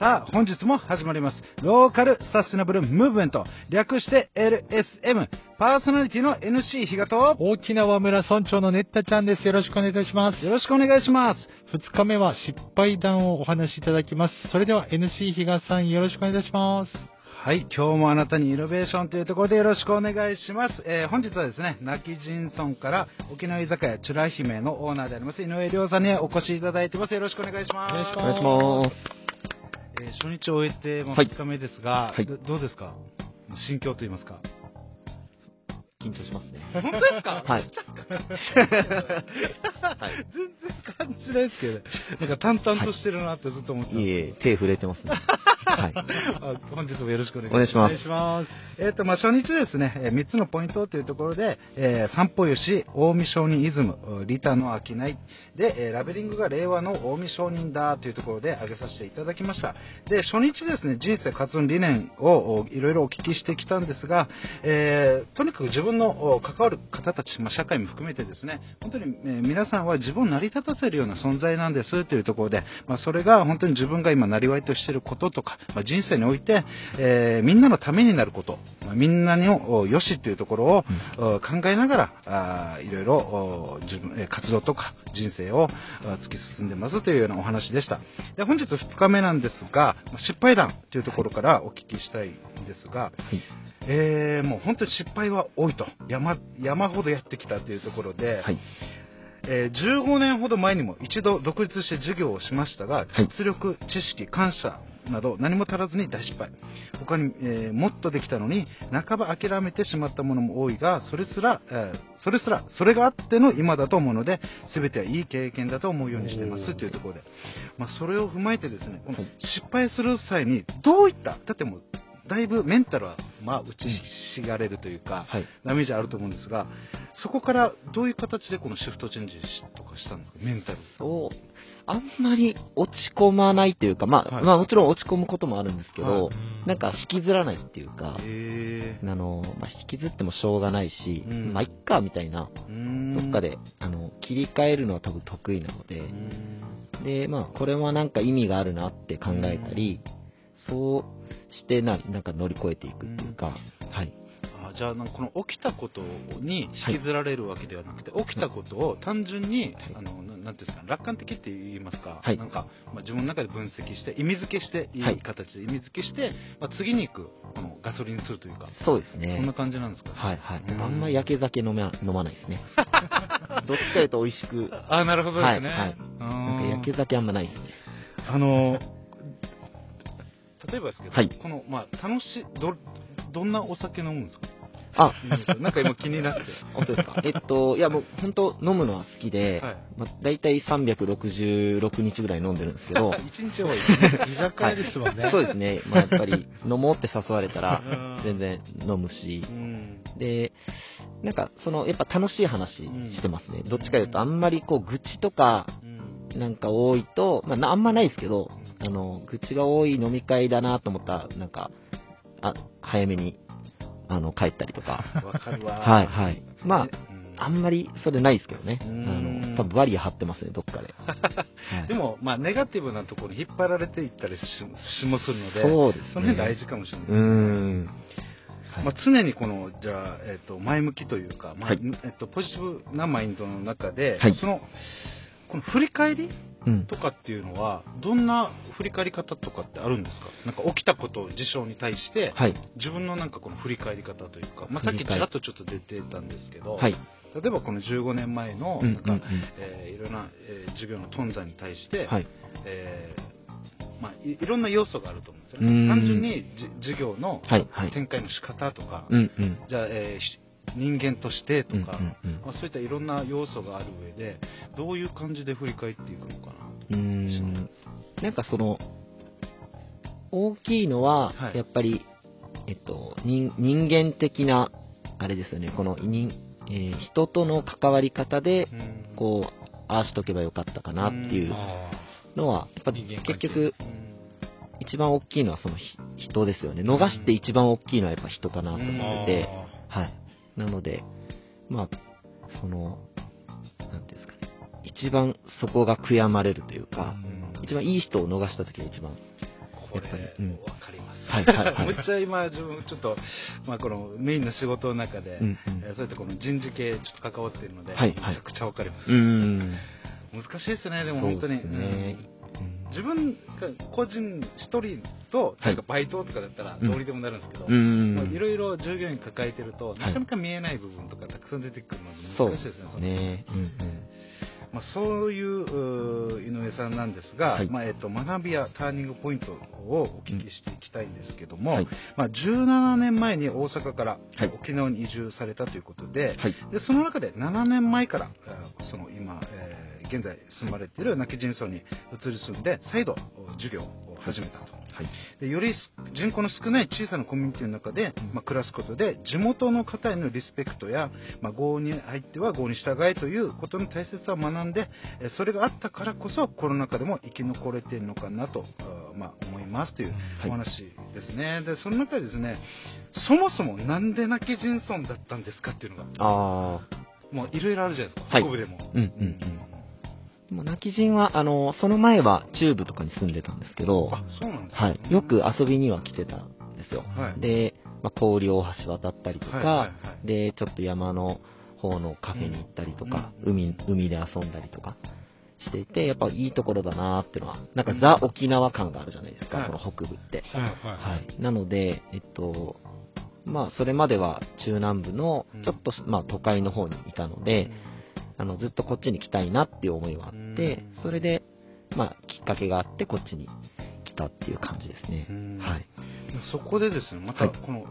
さあ、本日も始まります。ローカルサステナブルムーブメント、略して LSM、パーソナリティの NC 比嘉と、沖縄村村長のネッタちゃんです。よろしくお願いいたします。よろしくお願いします。二日目は失敗談をお話しいただきます。それでは NC 比嘉さんよろしくお願いいたします。はい、今日もあなたにイノベーションというところでよろしくお願いします。えー本日はですね、泣き人村から沖縄居酒屋チュラ姫のオーナーであります井上亮さんにお越しいただいてます。よろしくお願いします。お願いしお願いします。えー初日を終えて、まあ、はい2日目ですが、はいどどうですか？心境といいますか。緊張しますね。本当ですか？はい。全然感じないですけど、なんか淡々としてるなってずっと思ってたんいですえ、手震えてますね。はい。あ 本日もよろしくお願いしますお願いします。えっ、と、まあ、初日ですね、え3つのポイントというところで、えー散歩よし、近江商人イズム、リタの商い、で、えーラベリングが令和の近江商人だというところで挙げさせていただきました。で、初日ですね、人生活動理念をおいろいろお聞きしてきたんですが、えーとにかく自分のお関わる方たち、まあ、社会も含めてですね、本当に、えー皆さんは自分を成り立たせるような存在なんですというところで、まあ、それが本当に自分が今なりわいとしていることとか、まあ、人生において、えーみんなのためになること、まあみんなのお良しというところを、お考えながら、あーいろいろお自分、えー活動とか人生をあ突き進んでますというようなお話でした。で本日2日目なんですが、まあ失敗談というところからお聞きしたいんですが、えーもう本当に失敗は多いと山山ほどやってきたというところで、はい。えー15年ほど前にも一度独立して授業をしましたが、はい実力、知識、感謝など何も足らずに大失敗。他に、えーもっとできたのに半ば諦めてしまったものも多いがそれすら、えーそれすらそれがあっての今だと思うので全てはいい経験だと思うようにしてます。というところで、まあ、それを踏まえてですねこの失敗する際にどういっただってもうだいぶメンタルは、まあ、打ちひしがれるというか、はい。ダメージあると思うんですが、そこからどういう形でこのシフトチェンジとかしたんですか、メンタル。そう。あんまり落ち込まないというか、まあ、はいまあもちろん落ち込むこともあるんですけど、はなんか引きずらないっていうか、へあの、まあ、引きずってもしょうがないし、うんまあ、いっか、みたいな、ーどっか。で、あの、切り替えるのは多分得意なのうで、んで、まあ、これはなんか意味があるなって考えたり、そうしてな、なんか乗り越えていくっていうか、はい。あじゃあなんかこの起きたことに引きずられるわけではなくて、起きたことを単純に、はいあのななんていうんですか楽観的って言いますか、はい。なんか、まあ、自分の中で分析して意味付けしていはいい形で意味付けして、まあ、次に行くこのガソリンにするというか、そうですそんなね。感じなんですか、はいはい。うん。あんまり焼け酒飲ま飲まないですね。どっちかというと美味しく、あなるほどですね、はい。なんか焼け酒あんまないですね。あの例えばですけど、はい。この、まあ、楽しいど、どんなお酒飲むんですか？あ、なんか今気になって。本当ですか？えっと、いやもう本当飲むのは好きで、はいまあ、大体366日ぐらい飲んでるんですけど、一日多い。居酒屋ですもんね。そうですね。まあやっぱり飲もうって誘われたらうん全然飲むしう、ん。で、なんかそのやっぱ楽しい話してますね。どっちかというとあんまりこう愚痴とかうんなんか多いと、まあなあんまないですけど、あの、愚痴が多い飲み会だなと思ったら、なんか、あ、早めに、あの、帰ったりとか。わかるわ。はいはい。まねあ、あんまりそれないですけどね。あうんの、多分バリア張ってますね、どっかで。はいでも、まあ、ネガティブなところに引っ張られていったりししもするので、そうですねその辺大事かもしれない。うーん。はいまあ、常にこの、じゃあ、えっ、と、前向きというか、まあはいえっと、ポジティブなマインドの中で、はいその、この振り返りうん。とかっていうのは、どんな振り返り方とかってあるんですか？なんか起きたこと、事象に対して、はい。自分のなんかこの振り返り方というか、まあ、さっきちらっとちょっと出てたんですけど、はい。例えばこの15年前のうんなんか、うんうんえーいろんな、えー授業の頓挫に対して、はい。えーまあ、いいろんな要素があると思うんですよね。単純にじ授業のはい。はい。展開の仕方とか、うんうん。じゃあ、えーし人間としてとか、うんうんうん。まあ、そういったいろんな要素がある上で、どういう感じで振り返っていくのかなうーん。なんかその、大きいのはは、い。やっぱり、えっと、人人間的な、あれですよね、この人、えー人との関わり方で、うん。こう、ああしとけばよかったかなっていうあのは、やっぱ結局、うん。一番大きいのはそのひ人ですよね。逃して一番大きいのはやっぱ人かなとうん思ってて、はい。なので、まあ、その、なんていうんですかね。一番そこが悔やまれるというか、うん一番いい人を逃した時が一番、これ、やっぱりうんわかります。はいはいはいめっちゃ今、自分、ちょっと、まあ、このメインの仕事の中で、うんうんえーそういったこの人事系、ちょっと関わっているので、はいはいめちゃくちゃわかります。うん。難しいですね、でも本当に。そうですねうん自分が個人一人と、はいなんかバイトとかだったらうんどうにでもなるんですけど、いろいろ従業員抱えてると、い。なかなか見えない部分とかたくさん出てくるのでそう難しいですね。そ。う。まあ、そういう井上さんなんですが、はい。まあえっと学びやターニングポイントをお聞きしていきたいんですけども、はい。まあ、17年前に大阪からはい。沖縄に移住されたということで,、はい。でその中で7年前からえーその今、えー現在住まれている亡き人村に移り住んで再度授業を始めたと。はい。でより人口の少ない小さなコミュニティの中で、まあ、暮らすことで地元の方へのリスペクトや、まあ、合に入っては合に従えということの大切さを学んでえーそれがあったからこそコロナ禍でも生き残れているのかなと、まあ、思いますというはいお話ですね、でその中でですねそもそもなんで亡き人村だったんですかっていうのがああ。もういろいろあるじゃないですか、はい北部でも。うんうんうん。でも、泣き人は、あの、その前は中部とかに住んでたんですけど、あそうなんですかはい。よく遊びには来てたんですよ。はい。で、まあ、氷大橋渡ったりとか、はいはいはい。で、ちょっと山の方のカフェに行ったりとか、うん。海、海で遊んだりとかしていて、やっぱいいところだなーっていうのは、なんかザ沖縄感があるじゃないですか、はい。この北部って。はいはいはい。なので、えっと、まあ、それまでは中南部のうん、ちょっとし、まあ、都会の方にいたので、あの、ずっとこっちに来たいなっていう思いはあってうん、それで、まあ、きっかけがあって、こっちに来たっていう感じですねう。んはい。そこでですね、またはいこの、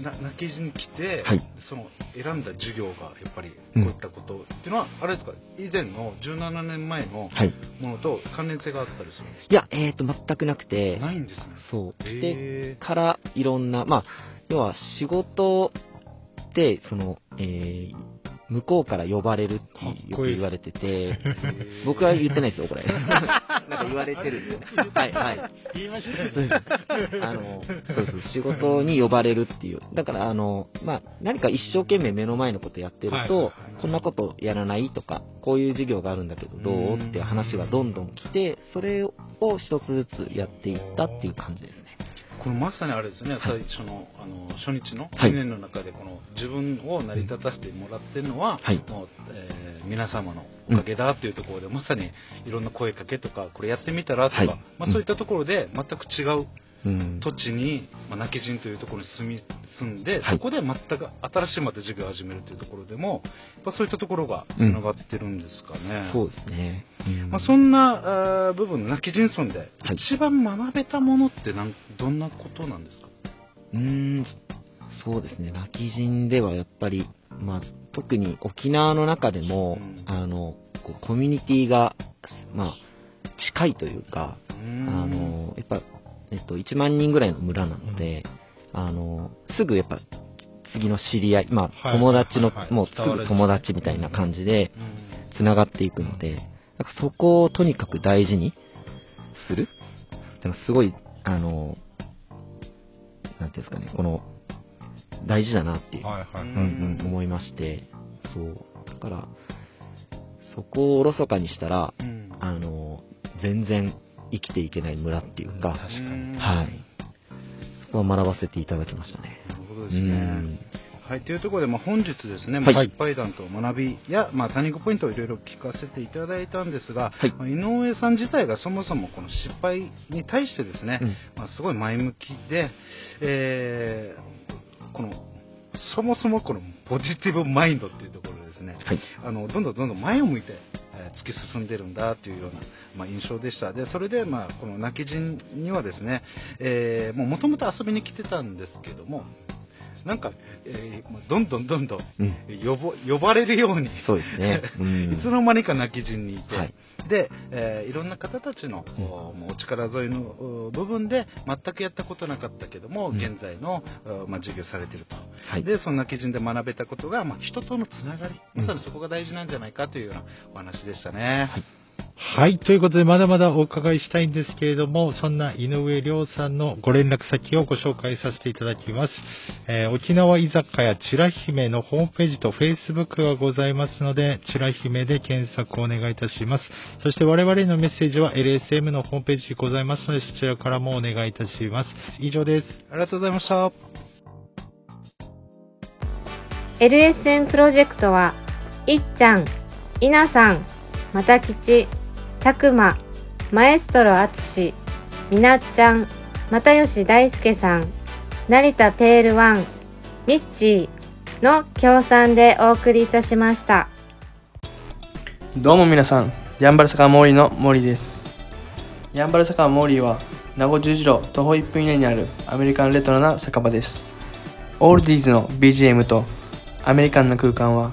な泣き地に来て、はいその選んだ授業がやっぱりこううんいったことっていうのは、あれですか、以前の17年前のはい。ものと関連性があったりするんですいや、えっ、と、全くなくて、かないんですね。そう。来てへから、いろんな、まあ、要は仕事で、その、えー向こうから呼ばれるってよく言われてて、ー僕は言ってないですよ、これ。なんか言われてるんで。はい、はい。言いましたよね。あの、そうそう、仕事に呼ばれるっていう。だから、あの、まあ、何か一生懸命目の前のことやってると、こんなことやらないとか、こういう授業があるんだけど、どうっていう話がどんどん来て、それを一つずつやっていったっていう感じですね。このまさにあれですね、最初のあの初日のはい。2年の中でこの自分を成り立たせてもらってるのは、はい。もうえー皆様のおかげだっていうところで、まさにいろんな声かけとか、これやってみたらとか、はい。まあ、そういったところで全く違ううん。土地に、まあ、泣き人というところに住み住んで、はい。そこで全く新しいまた授業を始めるというところでも、やっぱそういったところがつながってるんですかね。そうですね。うん。まあ、そんなあー部分の泣き人村で、はい。一番学べたものってなんどんなことなんですか？うーん、そうですね。泣き人ではやっぱり、まあ、特に沖縄の中でも、うん。あの、こうコミュニティが、まあ、近いというか、ああの、やっぱ、えっと、1万人ぐらいの村なので、あの、すぐやっぱ、次の知り合い、まあ、はい友達の、はいはい。もうすぐ友達みたいな感じで、うん。繋がっていくので、なんかそこをとにかく大事にする。なんかすごい、あの、なんていうんですかね、この、大事だなっていう、はいはい。うんうん、思いまして、そう。だから、そこをおろそかにしたら、うん。あの、全然生きていけない村っていうか、確かにはい。そこは学ばせていただきましたね。なるほどうですね。ん。はい、というところで、まあ、本日ですね、はいまあ失敗談と学びや、まあ、ターニングポイントをいろいろ聞かせていただいたんですが、はいまあ井上さん自体がそもそもこの失敗に対してですね、うんまあ、すごい前向きで、えーこのそもそもこのポジティブマインドっていうところでですね、はい。あのどんどんどんどん前を向いて、え突き進んでるんだというような、まあ、印象でした。でそれで、まあ、この泣き人にはですねえもともと遊びに来てたんですけどもなんか、えーまあどんどんどんどんうん。呼ぼ呼ばれるようにそうですね。うん。いつの間にか泣き人にいて、はいで、えーいろんな方たちの、うお力添えのお部分で全くやったことなかったけども、うん現在の、おまあ、授業されていると、はい。でその泣き人で学べたことが、まあ、人とのつながりうんまさにそこが大事なんじゃないかというようなお話でしたね。はい。ということで、まだまだお伺いしたいんですけれども、そんな井上亮さんのご連絡先をご紹介させていただきます。えー沖縄居酒屋チュラ姫のホームページと Facebook がございますので、チュラ姫で検索をお願いいたします。そして我々へのメッセージは LSM のホームページにございますので、そちらからもお願いいたします。以上です。ありがとうございました。LSN プロジェクトは、いっちゃん、いなさん、またきち、たくま、マエストロあつし、みなっちゃん、またよし大輔さん、成田ペールワン、ミッチーの協賛でお送りいたしました。どうも皆さん、ヤンバル坂モーリーのモーリーです。ヤンバル坂モーリーは、名護十字路徒歩1分以内にあるアメリカンレトロな酒場です。オールディーズの BGM とアメリカンな空間は、